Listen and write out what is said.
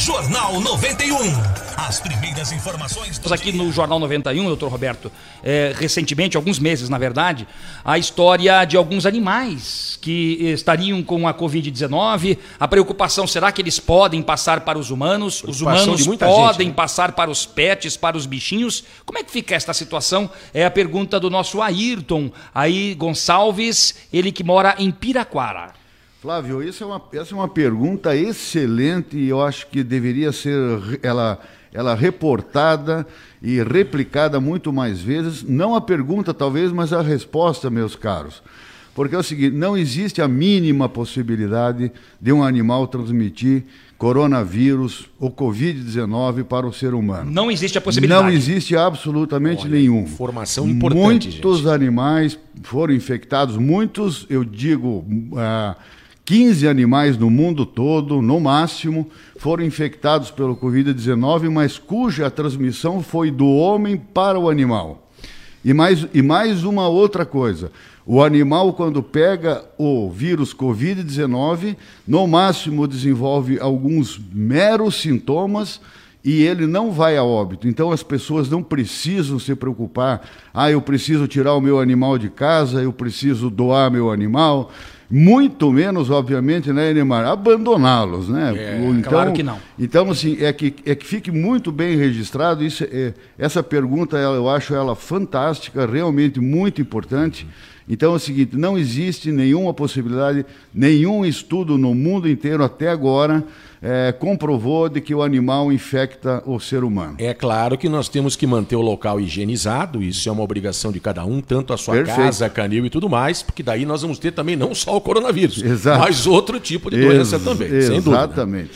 Jornal 91. As primeiras informações do Aqui no Jornal 91, doutor Roberto, é, recentemente, alguns meses na verdade, a história de alguns animais que estariam com a Covid-19. A preocupação, será que eles podem passar para os humanos? Os humanos podem gente, né? passar para os pets, para os bichinhos? Como é que fica esta situação? É a pergunta do nosso Ayrton, aí Gonçalves, ele que mora em Piraquara. Flávio, essa é, uma, essa é uma pergunta excelente e eu acho que deveria ser ela, ela reportada e replicada muito mais vezes. Não a pergunta, talvez, mas a resposta, meus caros. Porque é o seguinte: não existe a mínima possibilidade de um animal transmitir coronavírus ou Covid-19 para o ser humano. Não existe a possibilidade. Não existe absolutamente Olha, nenhum. Informação importante. Muitos gente. animais foram infectados, muitos, eu digo. Uh, 15 animais no mundo todo, no máximo, foram infectados pelo Covid-19, mas cuja transmissão foi do homem para o animal. E mais, e mais uma outra coisa: o animal, quando pega o vírus Covid-19, no máximo desenvolve alguns meros sintomas e ele não vai a óbito. Então as pessoas não precisam se preocupar. Ah, eu preciso tirar o meu animal de casa, eu preciso doar meu animal muito menos, obviamente, né, Enemar, abandoná-los, né? É, então, claro que não. Então, assim, é que, é que fique muito bem registrado, isso, é, essa pergunta, eu acho ela fantástica, realmente muito importante. Então é o seguinte, não existe nenhuma possibilidade, nenhum estudo no mundo inteiro até agora é, comprovou de que o animal infecta o ser humano. É claro que nós temos que manter o local higienizado, isso é uma obrigação de cada um, tanto a sua Perfeito. casa, canil e tudo mais, porque daí nós vamos ter também não só o coronavírus, Exato. mas outro tipo de doença Ex também, sem dúvida. Exatamente.